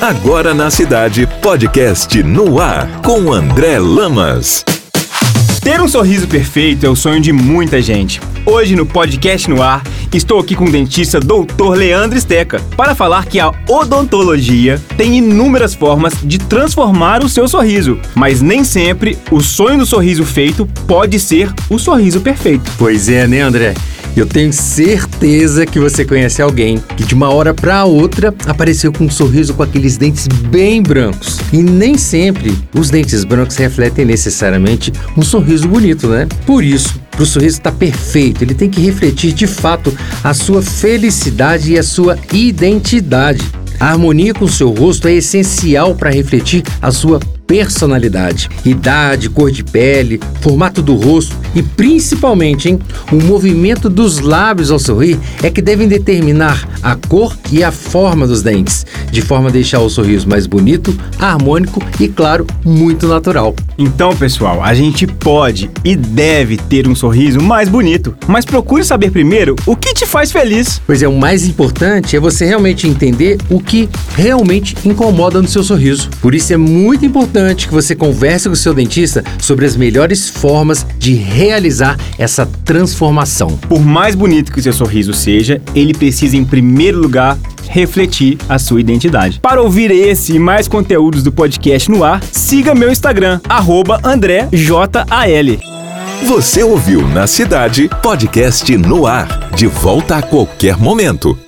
Agora na cidade, podcast no ar com André Lamas. Ter um sorriso perfeito é o sonho de muita gente. Hoje no podcast no ar, estou aqui com o dentista Dr. Leandro Esteca para falar que a odontologia tem inúmeras formas de transformar o seu sorriso, mas nem sempre o sonho do sorriso feito pode ser o sorriso perfeito. Pois é, né, André? Eu tenho certeza que você conhece alguém que de uma hora para outra apareceu com um sorriso com aqueles dentes bem brancos. E nem sempre os dentes brancos refletem necessariamente um sorriso bonito, né? Por isso, para o sorriso estar tá perfeito, ele tem que refletir de fato a sua felicidade e a sua identidade. A harmonia com o seu rosto é essencial para refletir a sua personalidade, idade, cor de pele, formato do rosto e principalmente hein, o movimento dos lábios ao sorrir é que devem determinar a cor e a forma dos dentes, de forma a deixar o sorriso mais bonito, harmônico e, claro, muito natural. Então, pessoal, a gente pode e deve ter um sorriso mais bonito, mas procure saber primeiro o que te faz feliz. Pois é, o mais importante é você realmente entender o que realmente incomoda no seu sorriso. Por isso é muito importante que você converse com o seu dentista sobre as melhores formas de realizar essa transformação. Por mais bonito que o seu sorriso seja, ele precisa, em primeiro lugar, refletir a sua identidade. Para ouvir esse e mais conteúdos do podcast no ar, siga meu Instagram, AndréJAL. Você ouviu na cidade podcast no ar, de volta a qualquer momento.